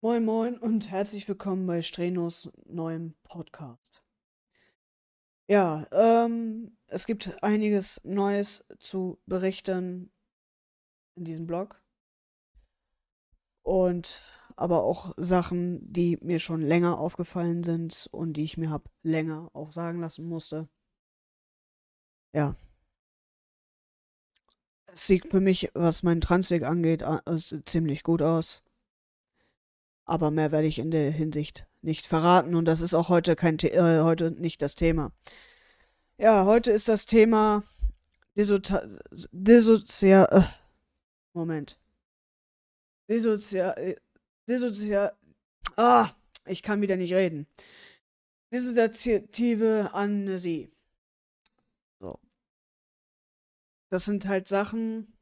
Moin Moin und herzlich willkommen bei Strenos neuem Podcast. Ja, ähm, es gibt einiges Neues zu berichten in diesem Blog. Und aber auch Sachen, die mir schon länger aufgefallen sind und die ich mir hab länger auch sagen lassen musste. Ja. Es sieht für mich, was meinen Transweg angeht, ziemlich gut aus. Aber mehr werde ich in der Hinsicht nicht verraten und das ist auch heute kein The äh, heute nicht das Thema. Ja, heute ist das Thema Dissozial äh, Moment. Dissozial äh, Dissozial Ah, ich kann wieder nicht reden. Dissoziative Amnesie. So. Das sind halt Sachen,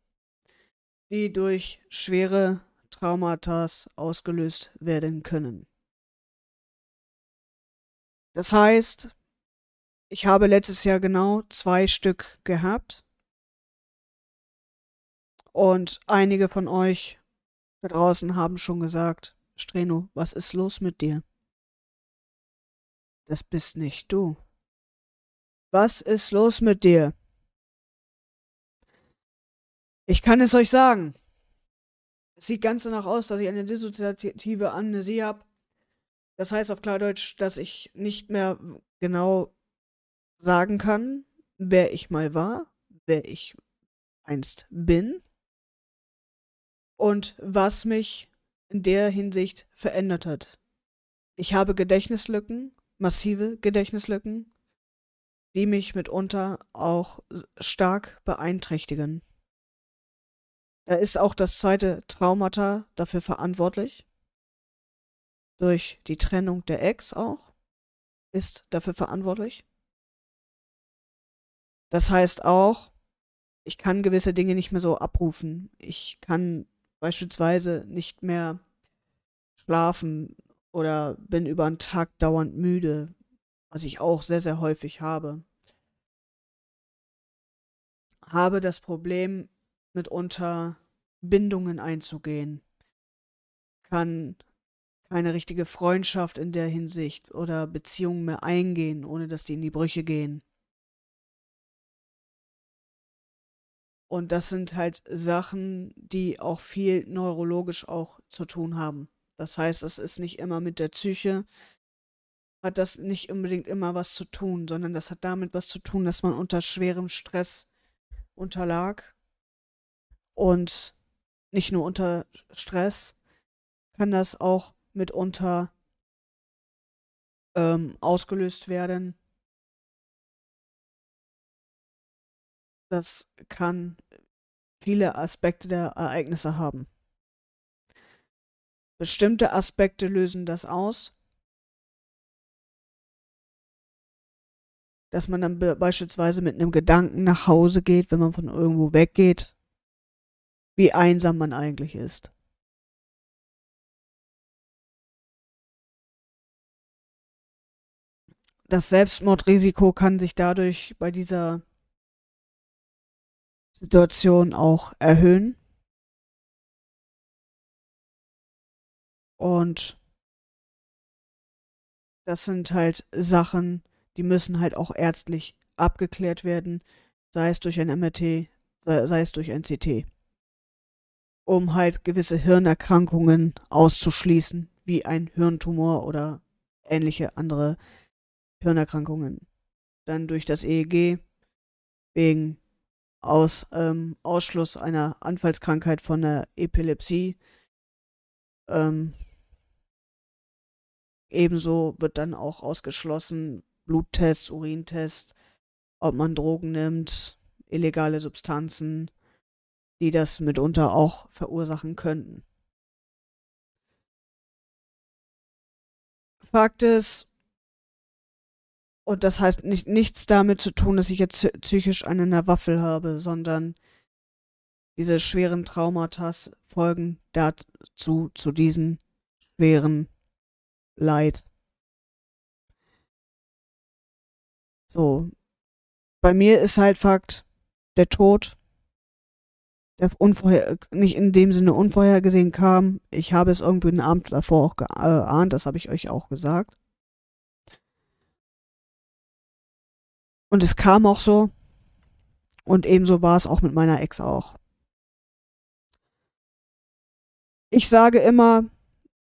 die durch schwere Traumata ausgelöst werden können. Das heißt, ich habe letztes Jahr genau zwei Stück gehabt. Und einige von euch da draußen haben schon gesagt, Streno, was ist los mit dir? Das bist nicht du. Was ist los mit dir? Ich kann es euch sagen. Sieht ganz danach aus, dass ich eine dissoziative Amnesie habe. Das heißt auf Klardeutsch, dass ich nicht mehr genau sagen kann, wer ich mal war, wer ich einst bin und was mich in der Hinsicht verändert hat. Ich habe Gedächtnislücken, massive Gedächtnislücken, die mich mitunter auch stark beeinträchtigen. Da ist auch das zweite Traumata dafür verantwortlich. Durch die Trennung der Ex auch. Ist dafür verantwortlich. Das heißt auch, ich kann gewisse Dinge nicht mehr so abrufen. Ich kann beispielsweise nicht mehr schlafen oder bin über einen Tag dauernd müde, was ich auch sehr, sehr häufig habe. Habe das Problem, mitunter Bindungen einzugehen, kann keine richtige Freundschaft in der Hinsicht oder Beziehungen mehr eingehen, ohne dass die in die Brüche gehen. Und das sind halt Sachen, die auch viel neurologisch auch zu tun haben. Das heißt, es ist nicht immer mit der Psyche, hat das nicht unbedingt immer was zu tun, sondern das hat damit was zu tun, dass man unter schwerem Stress unterlag und nicht nur unter Stress, kann das auch mitunter ähm, ausgelöst werden. Das kann viele Aspekte der Ereignisse haben. Bestimmte Aspekte lösen das aus. Dass man dann beispielsweise mit einem Gedanken nach Hause geht, wenn man von irgendwo weggeht wie einsam man eigentlich ist. Das Selbstmordrisiko kann sich dadurch bei dieser Situation auch erhöhen. Und das sind halt Sachen, die müssen halt auch ärztlich abgeklärt werden, sei es durch ein MRT, sei, es durch ein CT um halt gewisse Hirnerkrankungen auszuschließen, wie ein Hirntumor oder ähnliche andere Hirnerkrankungen. Dann durch das EEG wegen aus, ähm, Ausschluss einer Anfallskrankheit von der Epilepsie. Ähm, ebenso wird dann auch ausgeschlossen Bluttests, Urintests, ob man Drogen nimmt, illegale Substanzen, die das mitunter auch verursachen könnten. Fakt ist, und das heißt nicht, nichts damit zu tun, dass ich jetzt psychisch einen der Waffel habe, sondern diese schweren Traumata folgen dazu, zu diesen schweren Leid. So. Bei mir ist halt Fakt, der Tod der unvorher, nicht in dem Sinne unvorhergesehen kam. Ich habe es irgendwie den Abend davor auch geahnt, das habe ich euch auch gesagt. Und es kam auch so. Und ebenso war es auch mit meiner Ex auch. Ich sage immer,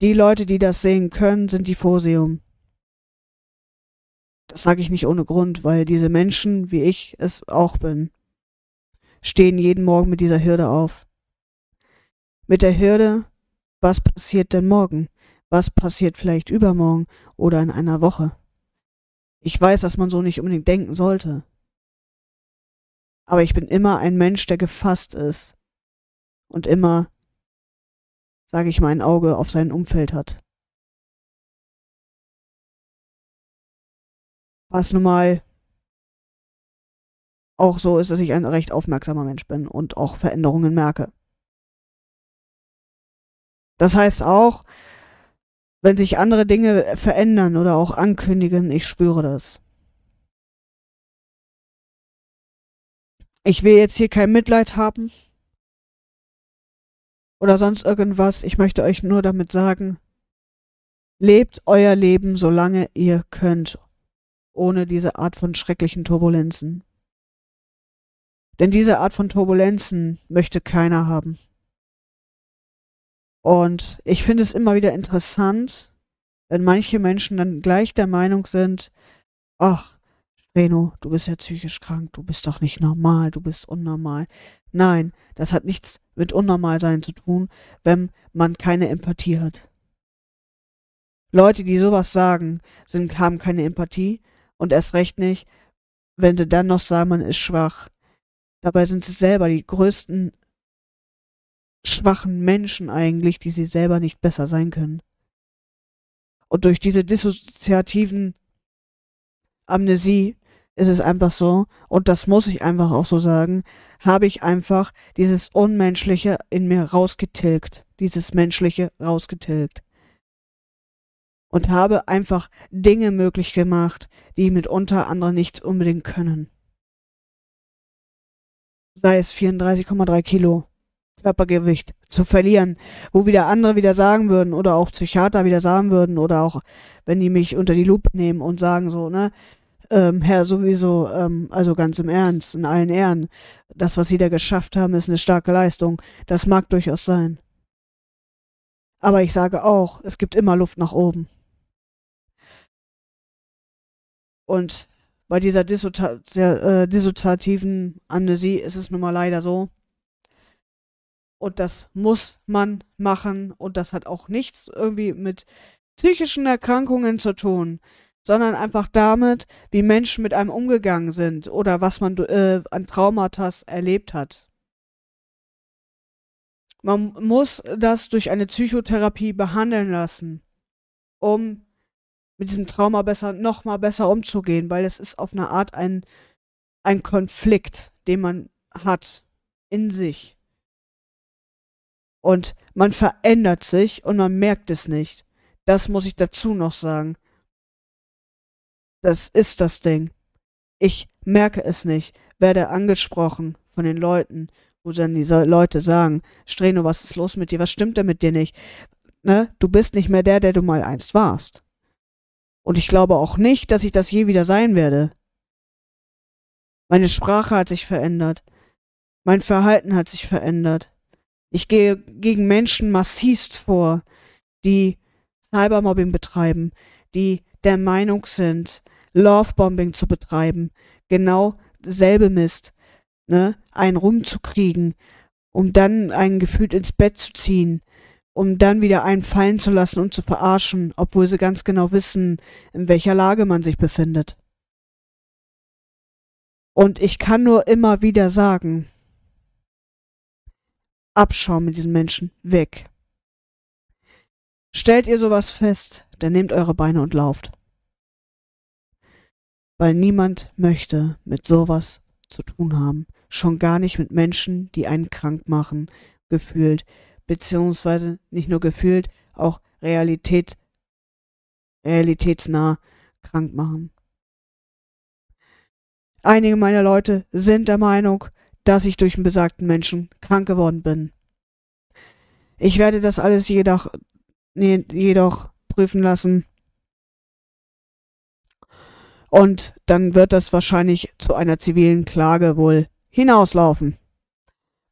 die Leute, die das sehen können, sind die Vorsehung. Das sage ich nicht ohne Grund, weil diese Menschen, wie ich es auch bin, stehen jeden Morgen mit dieser Hürde auf. Mit der Hürde, was passiert denn morgen? Was passiert vielleicht übermorgen oder in einer Woche? Ich weiß, dass man so nicht unbedingt denken sollte. Aber ich bin immer ein Mensch, der gefasst ist und immer, sage ich mal, ein Auge auf sein Umfeld hat. Was nun mal auch so ist, dass ich ein recht aufmerksamer Mensch bin und auch Veränderungen merke. Das heißt auch, wenn sich andere Dinge verändern oder auch ankündigen, ich spüre das. Ich will jetzt hier kein Mitleid haben oder sonst irgendwas. Ich möchte euch nur damit sagen, lebt euer Leben, solange ihr könnt, ohne diese Art von schrecklichen Turbulenzen. Denn diese Art von Turbulenzen möchte keiner haben. Und ich finde es immer wieder interessant, wenn manche Menschen dann gleich der Meinung sind, ach, Reno, du bist ja psychisch krank, du bist doch nicht normal, du bist unnormal. Nein, das hat nichts mit Unnormalsein zu tun, wenn man keine Empathie hat. Leute, die sowas sagen, sind, haben keine Empathie und erst recht nicht, wenn sie dann noch sagen, man ist schwach. Dabei sind sie selber die größten schwachen Menschen eigentlich, die sie selber nicht besser sein können. Und durch diese dissoziativen Amnesie ist es einfach so, und das muss ich einfach auch so sagen, habe ich einfach dieses Unmenschliche in mir rausgetilgt, dieses Menschliche rausgetilgt. Und habe einfach Dinge möglich gemacht, die mitunter andere nicht unbedingt können sei es 34,3 Kilo Körpergewicht zu verlieren, wo wieder andere wieder sagen würden oder auch Psychiater wieder sagen würden oder auch wenn die mich unter die Lupe nehmen und sagen so, ne, ähm, Herr, sowieso, ähm, also ganz im Ernst, in allen Ehren, das, was Sie da geschafft haben, ist eine starke Leistung. Das mag durchaus sein. Aber ich sage auch, es gibt immer Luft nach oben. Und bei dieser äh, dissoziativen Amnesie ist es nun mal leider so. Und das muss man machen. Und das hat auch nichts irgendwie mit psychischen Erkrankungen zu tun, sondern einfach damit, wie Menschen mit einem umgegangen sind oder was man äh, an Traumata erlebt hat. Man muss das durch eine Psychotherapie behandeln lassen, um mit diesem Trauma besser, noch mal besser umzugehen, weil es ist auf eine Art ein, ein Konflikt, den man hat in sich. Und man verändert sich und man merkt es nicht. Das muss ich dazu noch sagen. Das ist das Ding. Ich merke es nicht, werde angesprochen von den Leuten, wo dann diese Leute sagen, Streno, was ist los mit dir? Was stimmt denn mit dir nicht? Ne? Du bist nicht mehr der, der du mal einst warst. Und ich glaube auch nicht, dass ich das je wieder sein werde. Meine Sprache hat sich verändert. Mein Verhalten hat sich verändert. Ich gehe gegen Menschen massivst vor, die Cybermobbing betreiben, die der Meinung sind, Lovebombing zu betreiben, genau selbe Mist, ne, einen rumzukriegen, um dann einen gefühlt ins Bett zu ziehen, um dann wieder einen fallen zu lassen und zu verarschen, obwohl sie ganz genau wissen, in welcher Lage man sich befindet. Und ich kann nur immer wieder sagen, Abschaum mit diesen Menschen weg. Stellt ihr sowas fest, dann nehmt eure Beine und lauft. Weil niemand möchte mit sowas zu tun haben. Schon gar nicht mit Menschen, die einen krank machen, gefühlt, beziehungsweise nicht nur gefühlt, auch Realität, realitätsnah krank machen. Einige meiner Leute sind der Meinung, dass ich durch einen besagten Menschen krank geworden bin. Ich werde das alles jedoch, jedoch prüfen lassen. Und dann wird das wahrscheinlich zu einer zivilen Klage wohl hinauslaufen,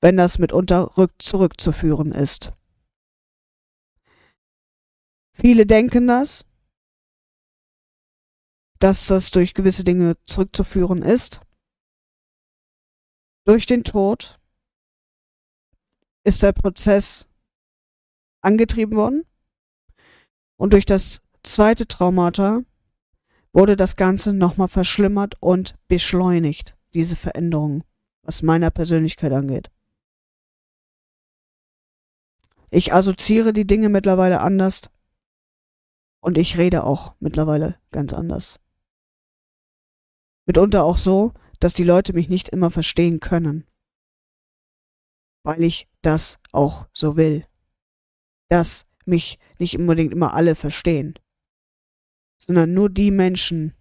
wenn das mitunter rück zurückzuführen ist. Viele denken das, dass das durch gewisse Dinge zurückzuführen ist. Durch den Tod ist der Prozess angetrieben worden und durch das zweite Traumata wurde das Ganze nochmal verschlimmert und beschleunigt, diese Veränderung, was meiner Persönlichkeit angeht. Ich assoziiere die Dinge mittlerweile anders und ich rede auch mittlerweile ganz anders. Mitunter auch so, dass die Leute mich nicht immer verstehen können. Weil ich das auch so will. Dass mich nicht unbedingt immer alle verstehen. Sondern nur die Menschen,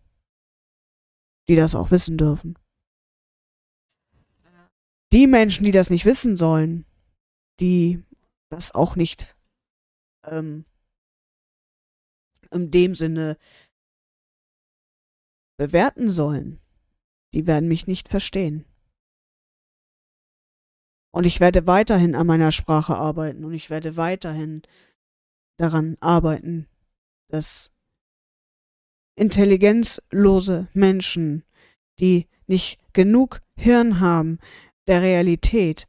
die das auch wissen dürfen. Die Menschen, die das nicht wissen sollen, die das auch nicht ähm, in dem Sinne bewerten sollen, die werden mich nicht verstehen. Und ich werde weiterhin an meiner Sprache arbeiten und ich werde weiterhin daran arbeiten, dass intelligenzlose Menschen, die nicht genug Hirn haben, der Realität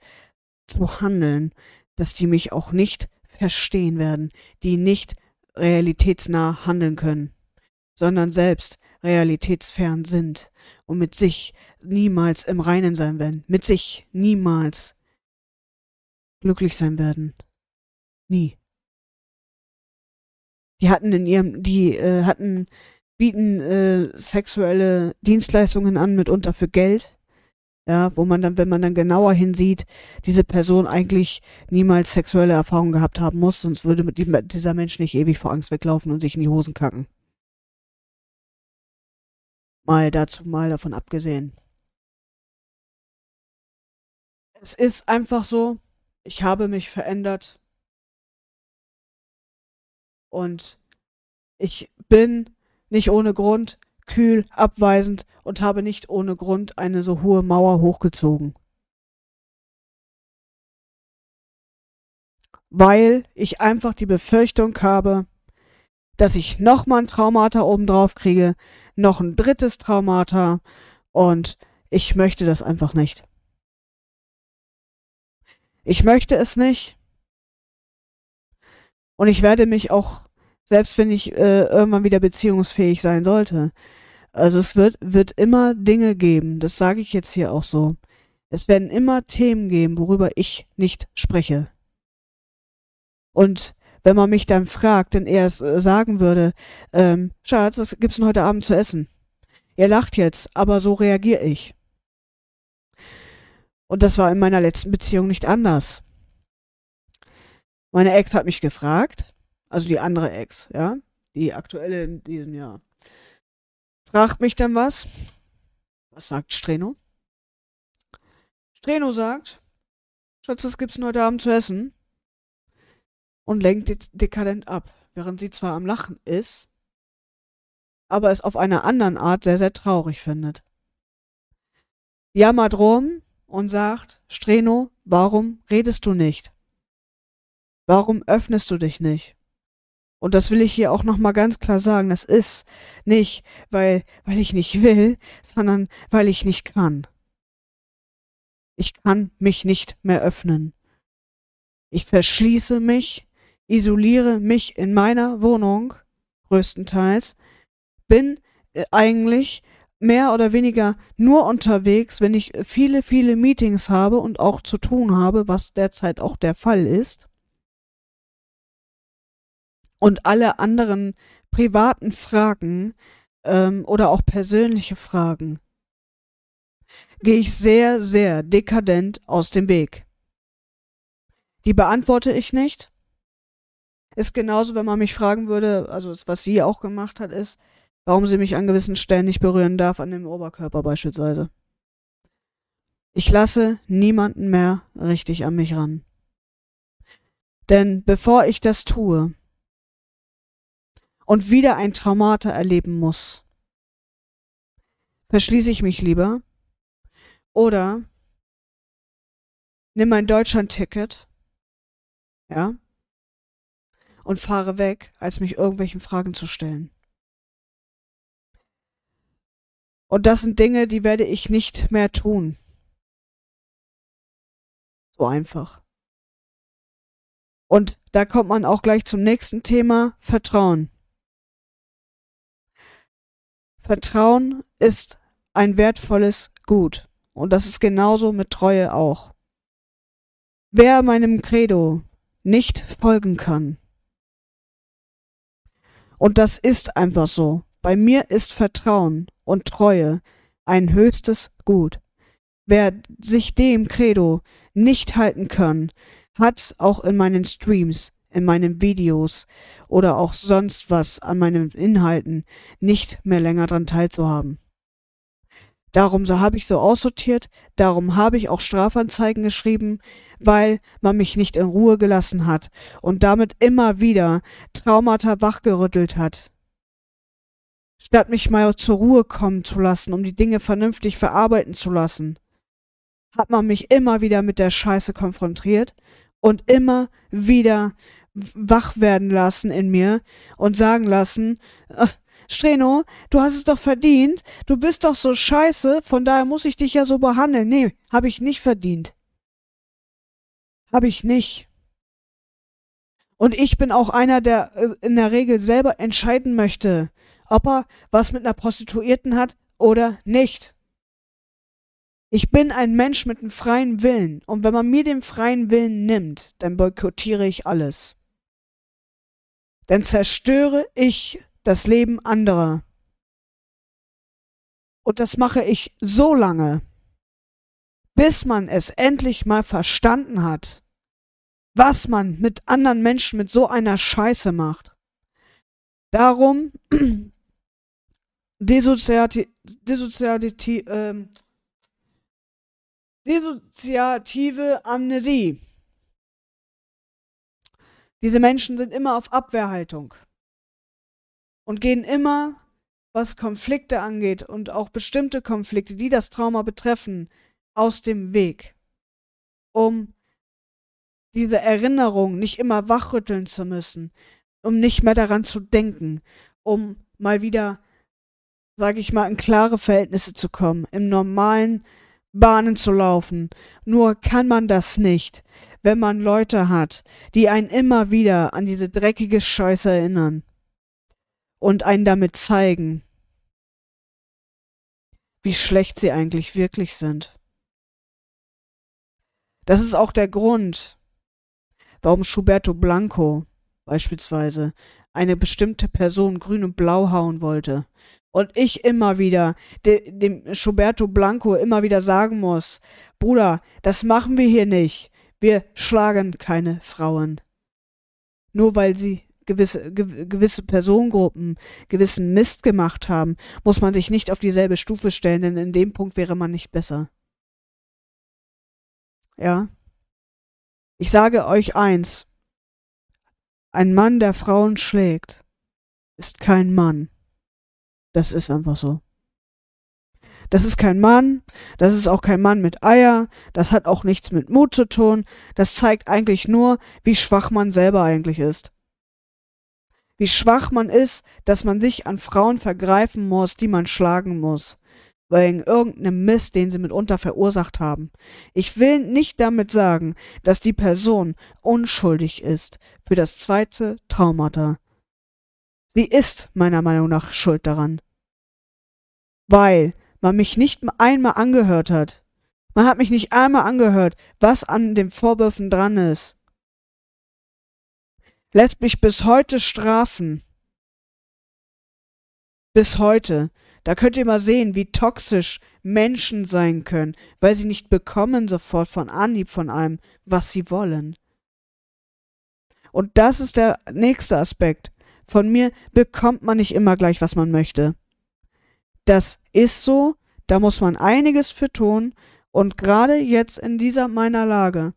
zu handeln, dass die mich auch nicht verstehen werden, die nicht realitätsnah handeln können, sondern selbst realitätsfern sind und mit sich niemals im Reinen sein werden, mit sich niemals glücklich sein werden. Nie. Die hatten in ihrem, die äh, hatten, bieten äh, sexuelle Dienstleistungen an, mitunter für Geld. Ja, wo man dann, wenn man dann genauer hinsieht, diese Person eigentlich niemals sexuelle Erfahrungen gehabt haben muss, sonst würde dieser Mensch nicht ewig vor Angst weglaufen und sich in die Hosen kacken. Mal dazu, mal davon abgesehen. Es ist einfach so, ich habe mich verändert und ich bin nicht ohne Grund kühl, abweisend und habe nicht ohne Grund eine so hohe Mauer hochgezogen. Weil ich einfach die Befürchtung habe, dass ich nochmal ein Traumata obendrauf kriege, noch ein drittes Traumata und ich möchte das einfach nicht. Ich möchte es nicht. Und ich werde mich auch, selbst wenn ich äh, irgendwann wieder beziehungsfähig sein sollte, also es wird, wird immer Dinge geben, das sage ich jetzt hier auch so. Es werden immer Themen geben, worüber ich nicht spreche. Und wenn man mich dann fragt, dann eher äh, sagen würde, ähm, Schatz, was gibt's denn heute Abend zu essen? Ihr lacht jetzt, aber so reagiere ich. Und das war in meiner letzten Beziehung nicht anders. Meine Ex hat mich gefragt, also die andere Ex, ja, die aktuelle in diesem Jahr, fragt mich dann was. Was sagt Streno? Streno sagt, Schatz, was gibt's denn heute Abend zu essen? und lenkt dekadent ab, während sie zwar am Lachen ist, aber es auf einer anderen Art sehr, sehr traurig findet. Jammert rum und sagt, Streno, warum redest du nicht? Warum öffnest du dich nicht? Und das will ich hier auch nochmal ganz klar sagen. Das ist nicht, weil, weil ich nicht will, sondern weil ich nicht kann. Ich kann mich nicht mehr öffnen. Ich verschließe mich isoliere mich in meiner Wohnung größtenteils, bin äh, eigentlich mehr oder weniger nur unterwegs, wenn ich viele, viele Meetings habe und auch zu tun habe, was derzeit auch der Fall ist. Und alle anderen privaten Fragen ähm, oder auch persönliche Fragen gehe ich sehr, sehr dekadent aus dem Weg. Die beantworte ich nicht ist genauso, wenn man mich fragen würde, also was sie auch gemacht hat, ist, warum sie mich an gewissen Stellen nicht berühren darf, an dem Oberkörper beispielsweise. Ich lasse niemanden mehr richtig an mich ran. Denn bevor ich das tue und wieder ein Traumata erleben muss, verschließe ich mich lieber oder nimm mein Deutschland-Ticket, ja, und fahre weg, als mich irgendwelchen Fragen zu stellen. Und das sind Dinge, die werde ich nicht mehr tun. So einfach. Und da kommt man auch gleich zum nächsten Thema, Vertrauen. Vertrauen ist ein wertvolles Gut. Und das ist genauso mit Treue auch. Wer meinem Credo nicht folgen kann, und das ist einfach so, bei mir ist Vertrauen und Treue ein höchstes Gut. Wer sich dem Credo nicht halten kann, hat auch in meinen Streams, in meinen Videos oder auch sonst was an meinen Inhalten nicht mehr länger dran teilzuhaben. Darum so habe ich so aussortiert, darum habe ich auch Strafanzeigen geschrieben, weil man mich nicht in Ruhe gelassen hat und damit immer wieder Traumata wachgerüttelt hat. Statt mich mal zur Ruhe kommen zu lassen, um die Dinge vernünftig verarbeiten zu lassen, hat man mich immer wieder mit der Scheiße konfrontiert und immer wieder wach werden lassen in mir und sagen lassen, Streno, du hast es doch verdient, du bist doch so scheiße, von daher muss ich dich ja so behandeln. Nee, hab ich nicht verdient. Hab ich nicht. Und ich bin auch einer, der äh, in der Regel selber entscheiden möchte, ob er was mit einer Prostituierten hat oder nicht. Ich bin ein Mensch mit einem freien Willen und wenn man mir den freien Willen nimmt, dann boykottiere ich alles. Dann zerstöre ich das Leben anderer. Und das mache ich so lange, bis man es endlich mal verstanden hat, was man mit anderen Menschen mit so einer Scheiße macht. Darum Desoziati Desoziati ähm, Dissoziative Amnesie. Diese Menschen sind immer auf Abwehrhaltung und gehen immer, was Konflikte angeht und auch bestimmte Konflikte, die das Trauma betreffen, aus dem Weg, um diese Erinnerung nicht immer wachrütteln zu müssen, um nicht mehr daran zu denken, um mal wieder, sage ich mal, in klare Verhältnisse zu kommen, im normalen Bahnen zu laufen. Nur kann man das nicht, wenn man Leute hat, die einen immer wieder an diese dreckige Scheiße erinnern und einen damit zeigen, wie schlecht sie eigentlich wirklich sind. Das ist auch der Grund, warum Schuberto Blanco beispielsweise eine bestimmte Person grün und blau hauen wollte. Und ich immer wieder de, dem Schuberto Blanco immer wieder sagen muss, Bruder, das machen wir hier nicht. Wir schlagen keine Frauen. Nur weil sie gewisse, ge, gewisse Personengruppen gewissen Mist gemacht haben, muss man sich nicht auf dieselbe Stufe stellen, denn in dem Punkt wäre man nicht besser. Ja. Ich sage euch eins. Ein Mann, der Frauen schlägt, ist kein Mann. Das ist einfach so. Das ist kein Mann, das ist auch kein Mann mit Eier, das hat auch nichts mit Mut zu tun, das zeigt eigentlich nur, wie schwach man selber eigentlich ist. Wie schwach man ist, dass man sich an Frauen vergreifen muss, die man schlagen muss, wegen irgendeinem Mist, den sie mitunter verursacht haben. Ich will nicht damit sagen, dass die Person unschuldig ist für das zweite Traumata. Sie ist meiner Meinung nach schuld daran weil man mich nicht einmal angehört hat. Man hat mich nicht einmal angehört, was an den Vorwürfen dran ist. Lässt mich bis heute strafen. Bis heute. Da könnt ihr mal sehen, wie toxisch Menschen sein können, weil sie nicht bekommen sofort von Anhieb von einem, was sie wollen. Und das ist der nächste Aspekt. Von mir bekommt man nicht immer gleich, was man möchte. Das ist so, da muss man einiges für tun Und gerade jetzt in dieser meiner Lage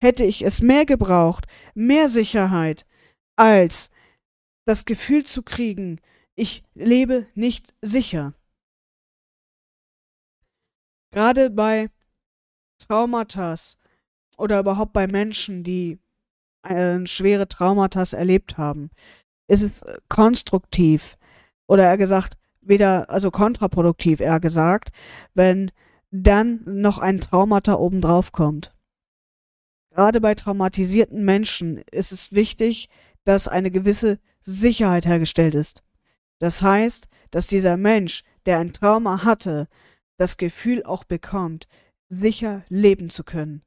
hätte ich es mehr gebraucht, mehr Sicherheit, als das Gefühl zu kriegen, ich lebe nicht sicher. Gerade bei Traumata oder überhaupt bei Menschen, die äh, schwere Traumata erlebt haben, ist es konstruktiv oder eher gesagt, weder, also kontraproduktiv eher gesagt, wenn dann noch ein Traumata obendrauf kommt. Gerade bei traumatisierten Menschen ist es wichtig, dass eine gewisse Sicherheit hergestellt ist. Das heißt, dass dieser Mensch, der ein Trauma hatte, das Gefühl auch bekommt, sicher leben zu können.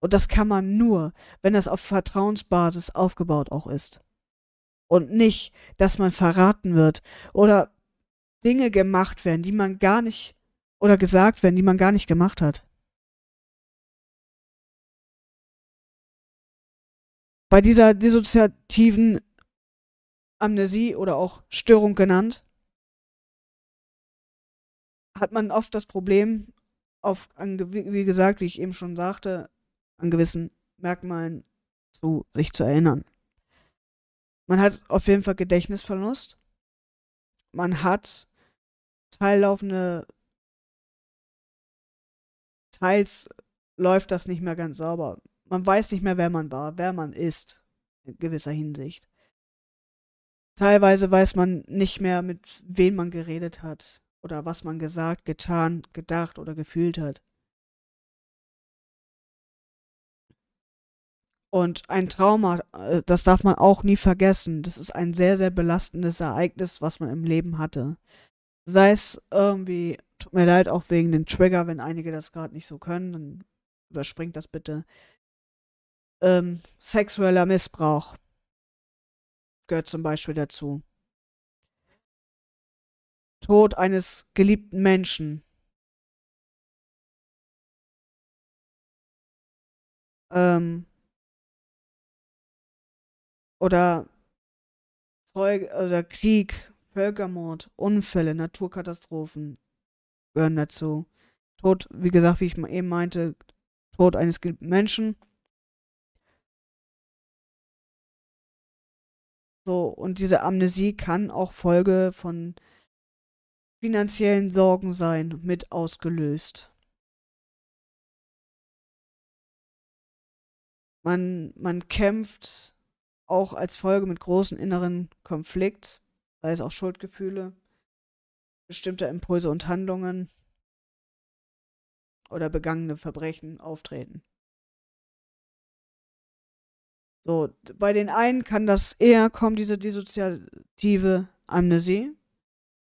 Und das kann man nur, wenn das auf Vertrauensbasis aufgebaut auch ist. Und nicht, dass man verraten wird oder Dinge gemacht werden, die man gar nicht oder gesagt werden, die man gar nicht gemacht hat. Bei dieser dissoziativen Amnesie oder auch Störung genannt, hat man oft das Problem, auf, wie gesagt, wie ich eben schon sagte, an gewissen Merkmalen zu sich zu erinnern. Man hat auf jeden Fall Gedächtnisverlust. Man hat teillaufende teils läuft das nicht mehr ganz sauber. Man weiß nicht mehr, wer man war, wer man ist, in gewisser Hinsicht. Teilweise weiß man nicht mehr, mit wem man geredet hat oder was man gesagt, getan, gedacht oder gefühlt hat. Und ein Trauma, äh, das darf man auch nie vergessen. Das ist ein sehr, sehr belastendes Ereignis, was man im Leben hatte. Sei es irgendwie Tut mir leid, auch wegen den Trigger, wenn einige das gerade nicht so können, dann überspringt das bitte. Ähm, sexueller Missbrauch gehört zum Beispiel dazu. Tod eines geliebten Menschen. Ähm, oder Zeug oder Krieg, Völkermord, Unfälle, Naturkatastrophen, gehören dazu. Tod, wie gesagt, wie ich eben meinte, Tod eines Menschen. So, und diese Amnesie kann auch Folge von finanziellen Sorgen sein, mit ausgelöst. Man, man kämpft auch als Folge mit großen inneren Konflikt, sei es auch Schuldgefühle bestimmter Impulse und Handlungen oder begangene Verbrechen auftreten. So, bei den einen kann das eher kommen, diese dissoziative Amnesie.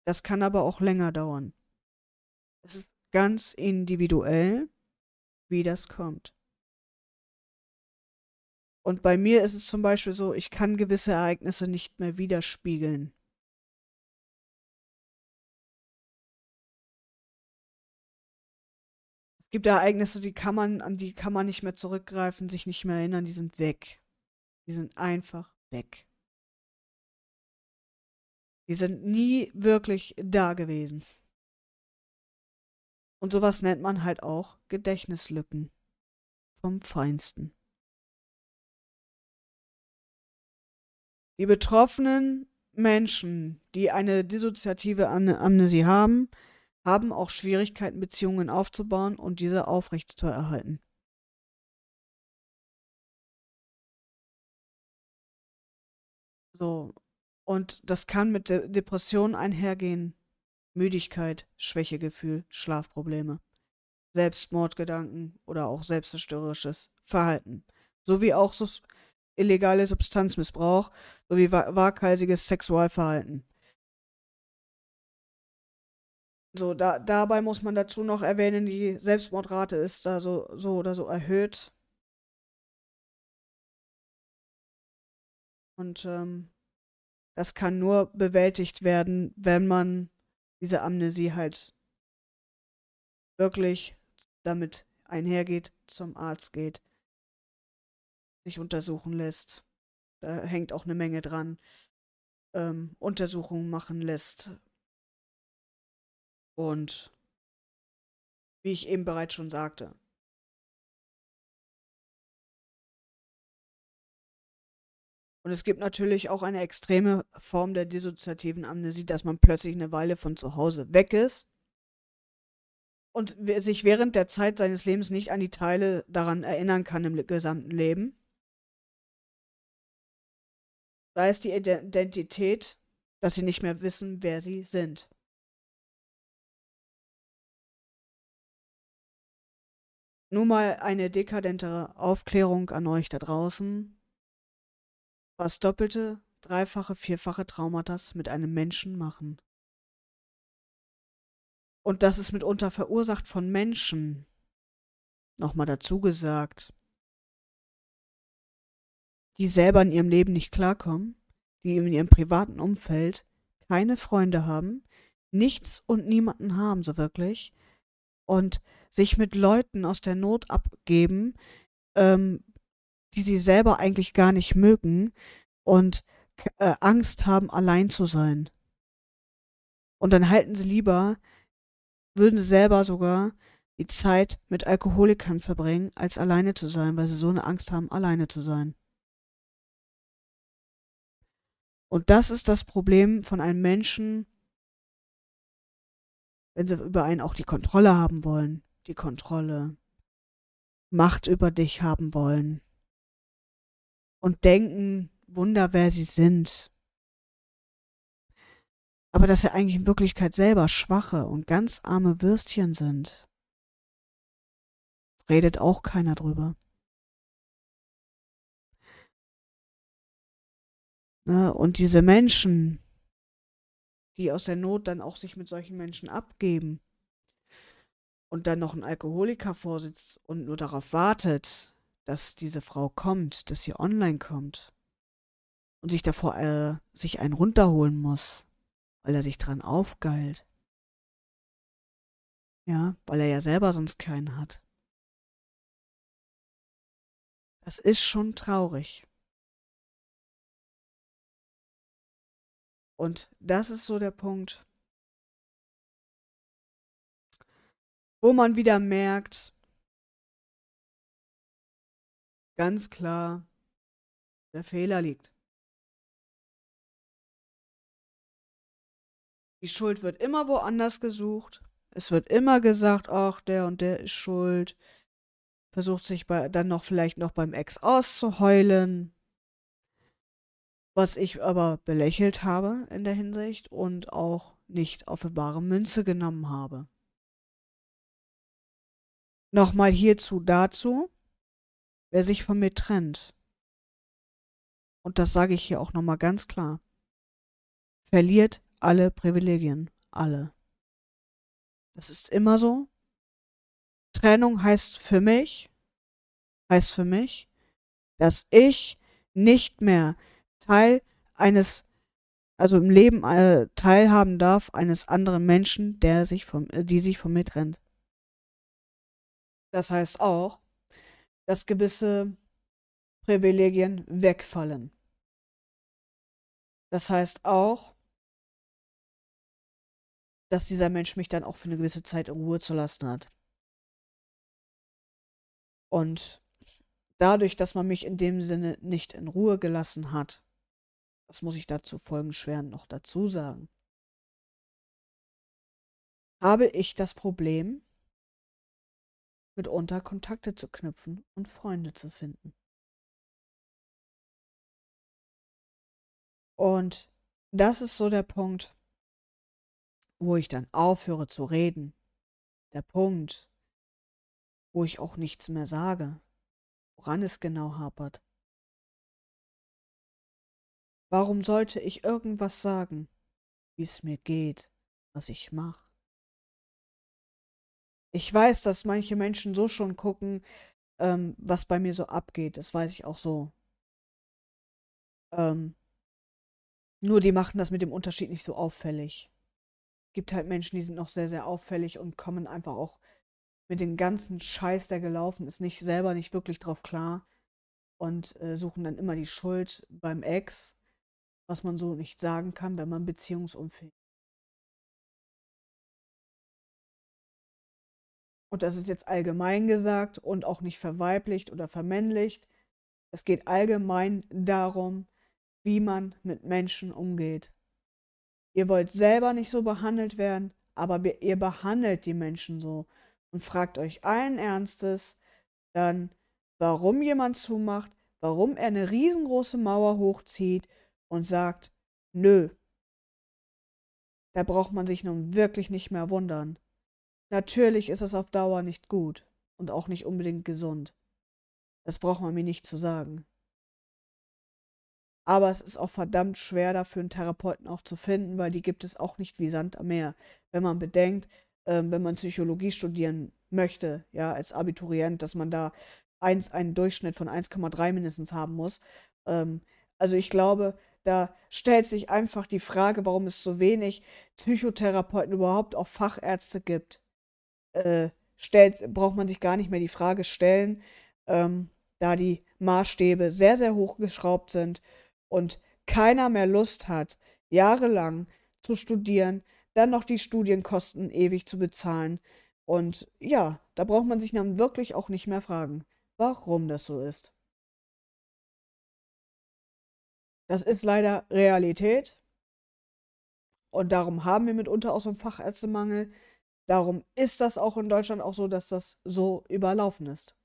Das kann aber auch länger dauern. Es ist ganz individuell, wie das kommt. Und bei mir ist es zum Beispiel so, ich kann gewisse Ereignisse nicht mehr widerspiegeln. Gibt Ereignisse, die kann man, an die kann man nicht mehr zurückgreifen, sich nicht mehr erinnern, die sind weg. Die sind einfach weg. Die sind nie wirklich da gewesen. Und sowas nennt man halt auch Gedächtnislücken. Vom Feinsten. Die betroffenen Menschen, die eine dissoziative Amnesie haben, haben auch Schwierigkeiten, Beziehungen aufzubauen und diese aufrechtzuerhalten. So. Und das kann mit De Depressionen einhergehen. Müdigkeit, Schwächegefühl, Schlafprobleme, Selbstmordgedanken oder auch selbstzerstörerisches Verhalten. Sowie auch so illegale Substanzmissbrauch sowie waghalsiges Sexualverhalten. So, da, dabei muss man dazu noch erwähnen, die Selbstmordrate ist da so, so oder so erhöht. Und ähm, das kann nur bewältigt werden, wenn man diese Amnesie halt wirklich damit einhergeht, zum Arzt geht, sich untersuchen lässt. Da hängt auch eine Menge dran. Ähm, Untersuchungen machen lässt, und wie ich eben bereits schon sagte. Und es gibt natürlich auch eine extreme Form der dissoziativen Amnesie, dass man plötzlich eine Weile von zu Hause weg ist und sich während der Zeit seines Lebens nicht an die Teile daran erinnern kann im gesamten Leben. Sei es die Identität, dass sie nicht mehr wissen, wer sie sind. Nur mal eine dekadentere Aufklärung an euch da draußen was doppelte, dreifache, vierfache Traumatas mit einem Menschen machen. Und das ist mitunter verursacht von Menschen. Nochmal dazu gesagt, die selber in ihrem Leben nicht klarkommen, die in ihrem privaten Umfeld keine Freunde haben, nichts und niemanden haben so wirklich und sich mit Leuten aus der Not abgeben, ähm, die sie selber eigentlich gar nicht mögen und äh, Angst haben, allein zu sein. Und dann halten sie lieber, würden sie selber sogar die Zeit mit Alkoholikern verbringen, als alleine zu sein, weil sie so eine Angst haben, alleine zu sein. Und das ist das Problem von einem Menschen, wenn sie über einen auch die Kontrolle haben wollen, die Kontrolle, Macht über dich haben wollen, und denken, Wunder, wer sie sind. Aber dass sie eigentlich in Wirklichkeit selber schwache und ganz arme Würstchen sind. Redet auch keiner drüber. Ne? Und diese Menschen, die aus der Not dann auch sich mit solchen Menschen abgeben und dann noch ein Alkoholiker vorsitzt und nur darauf wartet, dass diese Frau kommt, dass sie online kommt und sich davor äh, sich einen runterholen muss, weil er sich dran aufgeilt. Ja, weil er ja selber sonst keinen hat. Das ist schon traurig. Und das ist so der Punkt, wo man wieder merkt, ganz klar der Fehler liegt. Die Schuld wird immer woanders gesucht. Es wird immer gesagt, ach, der und der ist schuld. Versucht sich bei, dann noch vielleicht noch beim Ex auszuheulen. Was ich aber belächelt habe in der Hinsicht und auch nicht auf bare Münze genommen habe. Nochmal hierzu dazu wer sich von mir trennt, und das sage ich hier auch nochmal ganz klar, verliert alle Privilegien, alle. Das ist immer so. Trennung heißt für mich, heißt für mich, dass ich nicht mehr Teil eines, also im Leben äh, teilhaben darf eines anderen Menschen, der sich von, äh, die sich von mir trennt. Das heißt auch, dass gewisse Privilegien wegfallen. Das heißt auch, dass dieser Mensch mich dann auch für eine gewisse Zeit in Ruhe zu lassen hat. Und dadurch, dass man mich in dem Sinne nicht in Ruhe gelassen hat, das muss ich dazu folgenschweren noch dazu sagen, habe ich das Problem, mitunter Kontakte zu knüpfen und Freunde zu finden. Und das ist so der Punkt, wo ich dann aufhöre zu reden. Der Punkt, wo ich auch nichts mehr sage, woran es genau hapert. Warum sollte ich irgendwas sagen, wie es mir geht, was ich mache? Ich weiß, dass manche Menschen so schon gucken, ähm, was bei mir so abgeht. Das weiß ich auch so. Ähm, nur die machen das mit dem Unterschied nicht so auffällig. Gibt halt Menschen, die sind noch sehr, sehr auffällig und kommen einfach auch mit dem ganzen Scheiß, der gelaufen ist, nicht selber nicht wirklich drauf klar und äh, suchen dann immer die Schuld beim Ex, was man so nicht sagen kann, wenn man beziehungsunfähig und das ist jetzt allgemein gesagt und auch nicht verweiblicht oder vermännlicht. Es geht allgemein darum, wie man mit Menschen umgeht. Ihr wollt selber nicht so behandelt werden, aber ihr behandelt die Menschen so und fragt euch allen Ernstes dann, warum jemand zumacht, warum er eine riesengroße Mauer hochzieht und sagt, nö. Da braucht man sich nun wirklich nicht mehr wundern. Natürlich ist es auf Dauer nicht gut und auch nicht unbedingt gesund. Das braucht man mir nicht zu sagen. Aber es ist auch verdammt schwer dafür, einen Therapeuten auch zu finden, weil die gibt es auch nicht wie Sand am Meer. Wenn man bedenkt, ähm, wenn man Psychologie studieren möchte, ja, als Abiturient, dass man da eins, einen Durchschnitt von 1,3 mindestens haben muss. Ähm, also ich glaube, da stellt sich einfach die Frage, warum es so wenig Psychotherapeuten überhaupt auch Fachärzte gibt. Äh, stellt, braucht man sich gar nicht mehr die Frage stellen, ähm, da die Maßstäbe sehr, sehr hoch geschraubt sind und keiner mehr Lust hat, jahrelang zu studieren, dann noch die Studienkosten ewig zu bezahlen. Und ja, da braucht man sich dann wirklich auch nicht mehr fragen, warum das so ist. Das ist leider Realität. Und darum haben wir mitunter auch so einen Fachärztemangel. Darum ist das auch in Deutschland auch so, dass das so überlaufen ist.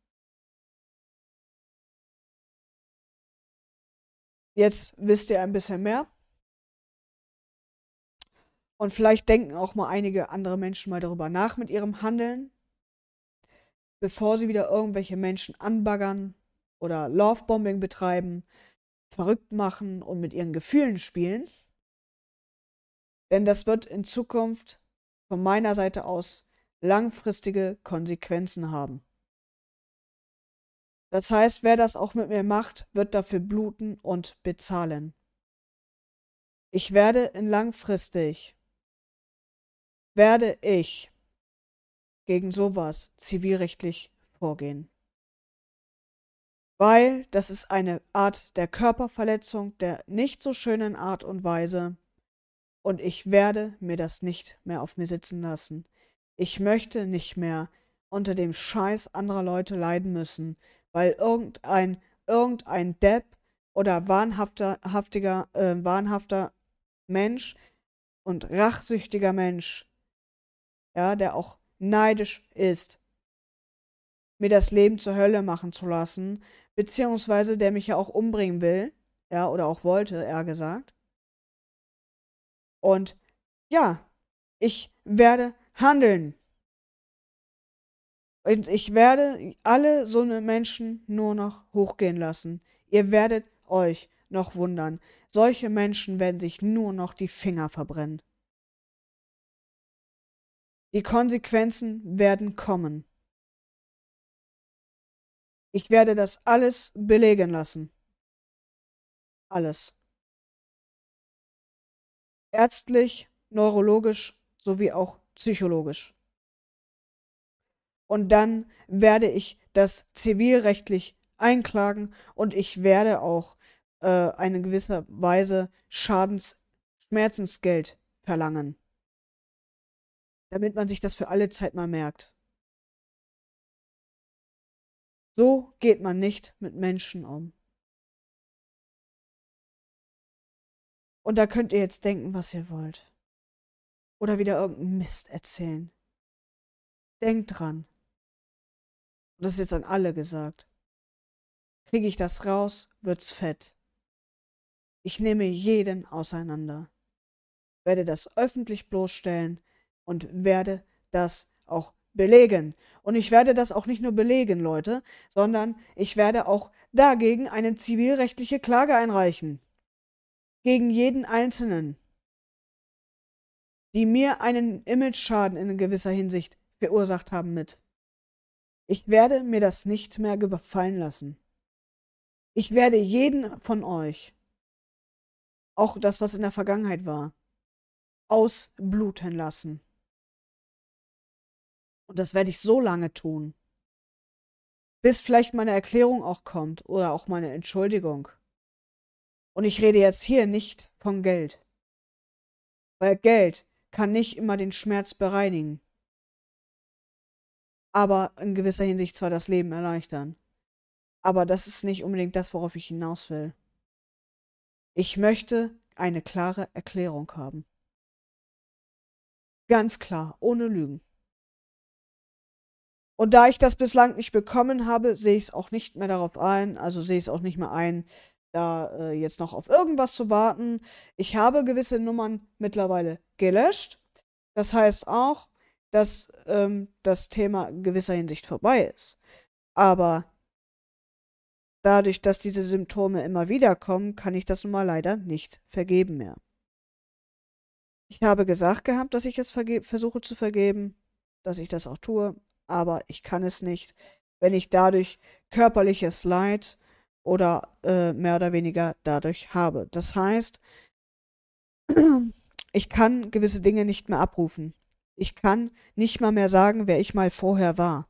Jetzt wisst ihr ein bisschen mehr. Und vielleicht denken auch mal einige andere Menschen mal darüber nach mit ihrem Handeln, bevor sie wieder irgendwelche Menschen anbaggern oder Lovebombing betreiben, verrückt machen und mit ihren Gefühlen spielen. Denn das wird in Zukunft von meiner Seite aus langfristige Konsequenzen haben. Das heißt, wer das auch mit mir macht, wird dafür bluten und bezahlen. Ich werde in langfristig, werde ich gegen sowas zivilrechtlich vorgehen. Weil das ist eine Art der Körperverletzung der nicht so schönen Art und Weise. Und ich werde mir das nicht mehr auf mir sitzen lassen. Ich möchte nicht mehr unter dem Scheiß anderer Leute leiden müssen, weil irgendein, irgendein Depp oder wahnhafter, haftiger, äh, wahnhafter Mensch und rachsüchtiger Mensch, ja, der auch neidisch ist, mir das Leben zur Hölle machen zu lassen, beziehungsweise der mich ja auch umbringen will, ja, oder auch wollte, eher gesagt. Und ja, ich werde handeln. Und ich werde alle so eine Menschen nur noch hochgehen lassen. Ihr werdet euch noch wundern. Solche Menschen werden sich nur noch die Finger verbrennen. Die Konsequenzen werden kommen. Ich werde das alles belegen lassen. Alles. Ärztlich, neurologisch sowie auch psychologisch und dann werde ich das zivilrechtlich einklagen und ich werde auch äh, eine gewisse Weise Schadens Schmerzensgeld verlangen. Damit man sich das für alle Zeit mal merkt. So geht man nicht mit Menschen um. Und da könnt ihr jetzt denken, was ihr wollt. Oder wieder irgendeinen Mist erzählen. Denkt dran, und das ist jetzt an alle gesagt. Kriege ich das raus, wird's fett. Ich nehme jeden auseinander, werde das öffentlich bloßstellen und werde das auch belegen. Und ich werde das auch nicht nur belegen, Leute, sondern ich werde auch dagegen eine zivilrechtliche Klage einreichen. Gegen jeden Einzelnen, die mir einen Imageschaden in gewisser Hinsicht verursacht haben mit. Ich werde mir das nicht mehr gefallen lassen. Ich werde jeden von euch, auch das, was in der Vergangenheit war, ausbluten lassen. Und das werde ich so lange tun, bis vielleicht meine Erklärung auch kommt oder auch meine Entschuldigung. Und ich rede jetzt hier nicht von Geld, weil Geld kann nicht immer den Schmerz bereinigen. aber in gewisser Hinsicht zwar das Leben erleichtern. Aber das ist nicht unbedingt das, worauf ich hinaus will. Ich möchte eine klare Erklärung haben. Ganz klar, ohne Lügen. Und da ich das bislang nicht bekommen habe, sehe ich es auch nicht mehr darauf ein, also sehe ich es auch nicht mehr ein, da äh, jetzt noch auf irgendwas zu warten. Ich habe gewisse Nummern mittlerweile gelöscht. Das heißt auch, dass ähm, das Thema in gewisser Hinsicht vorbei ist. Aber dadurch, dass diese Symptome immer wieder kommen, kann ich das nun mal leider nicht vergeben mehr. Ich habe gesagt gehabt, dass ich es versuche zu vergeben, dass ich das auch tue, aber ich kann es nicht, wenn ich dadurch körperliches Leid oder äh, mehr oder weniger dadurch habe. Das heißt, ich kann gewisse Dinge nicht mehr abrufen. Ich kann nicht mal mehr sagen, wer ich mal vorher war.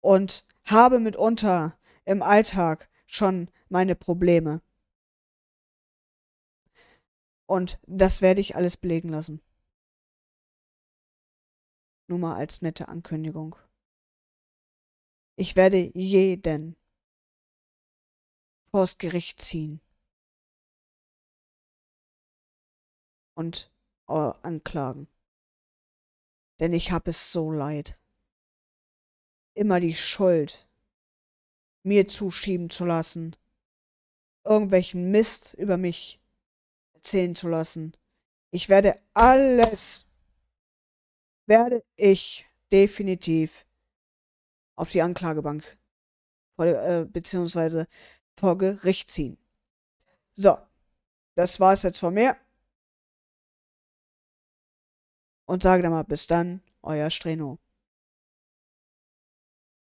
Und habe mitunter im Alltag schon meine Probleme. Und das werde ich alles belegen lassen. Nur mal als nette Ankündigung. Ich werde jeden vors Gericht ziehen und äh, anklagen. Denn ich habe es so leid. Immer die Schuld mir zuschieben zu lassen, irgendwelchen Mist über mich erzählen zu lassen. Ich werde alles, werde ich definitiv auf die Anklagebank äh, beziehungsweise vor Gericht ziehen. So, das war es jetzt von mir. Und sage dann mal bis dann, euer Streno.